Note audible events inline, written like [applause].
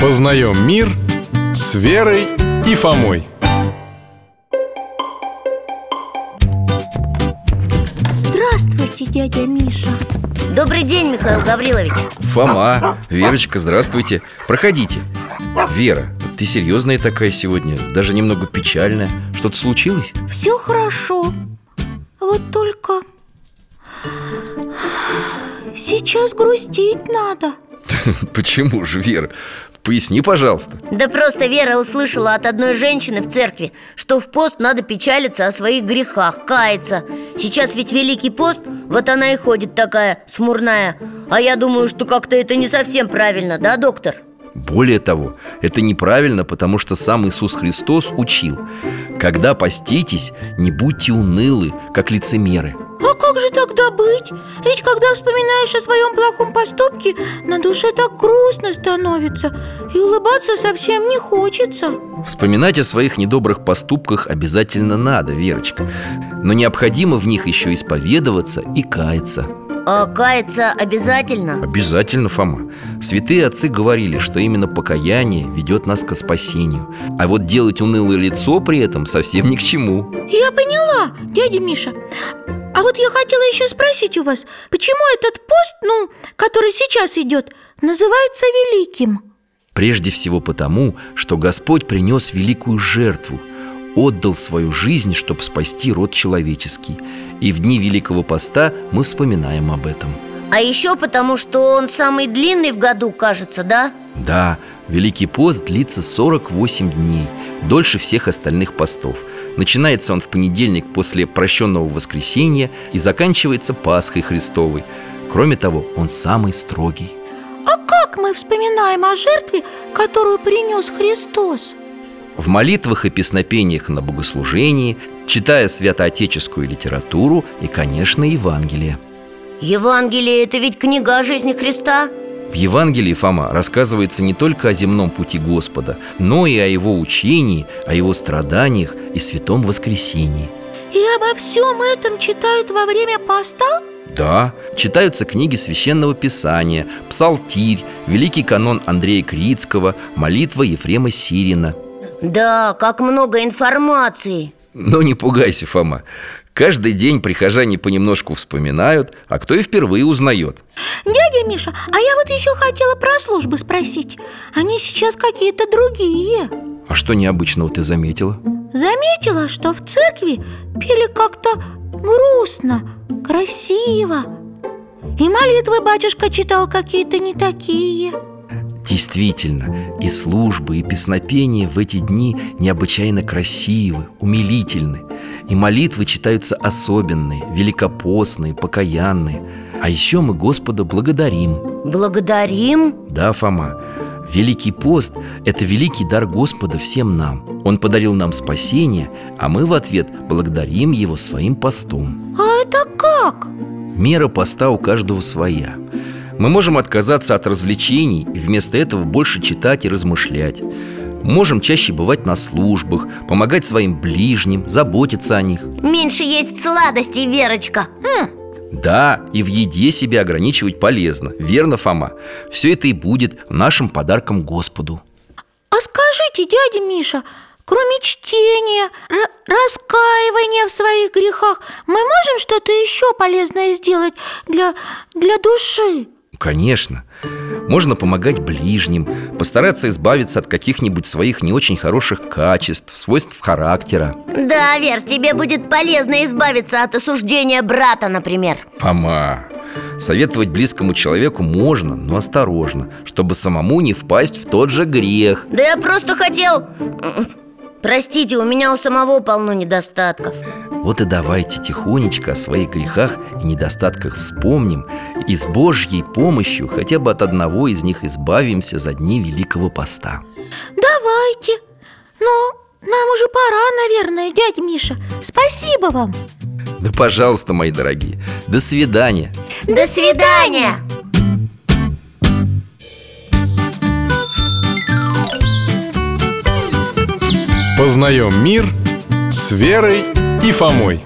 Познаем мир с Верой и Фомой. Здравствуйте, дядя Миша. Добрый день, Михаил Гаврилович. Фома, Верочка, здравствуйте. Проходите. Вера, ты серьезная такая сегодня Даже немного печальная. Что-то случилось? Все хорошо. Вот только Сейчас грустить надо [laughs] Почему же, Вера? Поясни, пожалуйста Да просто Вера услышала от одной женщины в церкви Что в пост надо печалиться о своих грехах, каяться Сейчас ведь Великий пост, вот она и ходит такая смурная А я думаю, что как-то это не совсем правильно, да, доктор? Более того, это неправильно, потому что сам Иисус Христос учил Когда поститесь, не будьте унылы, как лицемеры А как же тогда быть? Ведь когда вспоминаешь о своем плохом поступке На душе так грустно становится И улыбаться совсем не хочется. Вспоминать о своих недобрых поступках обязательно надо, Верочка. Но необходимо в них еще исповедоваться и каяться. А каяться обязательно? Обязательно, Фома. Святые отцы говорили, что именно покаяние ведет нас к спасению. А вот делать унылое лицо при этом совсем ни к чему. Я поняла, дядя Миша А вот я хотела еще спросить у вас Почему этот пост, ну, который сейчас идет, называется великим? Прежде всего потому, что Господь принес великую жертву Отдал свою жизнь, чтобы спасти род человеческий И в дни Великого Поста мы вспоминаем об этом А еще потому, что он самый длинный в году, кажется, да? Да, Великий пост длится 48 дней Дольше всех остальных постов. Начинается он в понедельник после прощенного воскресенья И заканчивается Пасхой Христовой. Кроме того, он самый строгий. А как мы вспоминаем о жертве, которую принес Христос? В молитвах и песнопениях на богослужении Читая святоотеческую литературу и, конечно, Евангелие. Евангелие – это ведь книга о жизни Христа В Евангелии Фома рассказывается не только о земном пути Господа Но и о его учении, о его страданиях и святом воскресении. И обо всем этом читают во время поста? Да, читаются книги Священного Писания, Псалтирь, Великий канон Андрея Крицкого, молитва Ефрема Сирина. Да, как много информации. Но не пугайся, Фома Каждый день прихожане понемножку вспоминают, а кто и впервые узнает. Дядя Миша, а я вот еще хотела про службы спросить. Они сейчас какие-то другие. А что необычного ты заметила? Заметила, что в церкви пели как-то грустно, красиво. И молитвы батюшка читал какие-то не такие Действительно, и службы, и песнопения в эти дни необычайно красивы, умилительны. И молитвы читаются особенные, великопостные, покаянные. А еще мы Господа благодарим. Благодарим? Да, Фома, Великий пост – это великий дар Господа всем нам. Он подарил нам спасение, а мы в ответ благодарим Его своим постом. А это как? Мера поста у каждого своя Мы можем отказаться от развлечений и вместо этого больше читать и размышлять. Можем чаще бывать на службах, помогать своим ближним, заботиться о них. Меньше есть сладостей, Верочка. Хм, Да, и в еде себя ограничивать полезно. Верно, Фома? Все это и будет нашим подарком Господу. А скажите, дядя Миша, кроме чтения, р- раскаивания в своих грехах Мы можем что-то еще полезное сделать для, для души? Конечно. Можно помогать ближним Постараться избавиться от каких-нибудь своих не очень хороших качеств Свойств характера. Да, Вер, тебе будет полезно избавиться от осуждения брата, например. Фома Советовать близкому человеку можно, но осторожно Чтобы самому не впасть в тот же грех. Да я просто хотел... Простите, у меня у самого полно недостатков Вот и давайте тихонечко о своих грехах и недостатках вспомним И с Божьей помощью хотя бы от одного из них избавимся за дни Великого Поста. Давайте. Но нам уже пора, наверное, дядя Миша. Спасибо вам. Да пожалуйста, мои дорогие. До свидания. До свидания! Познаем мир с Верой и Фомой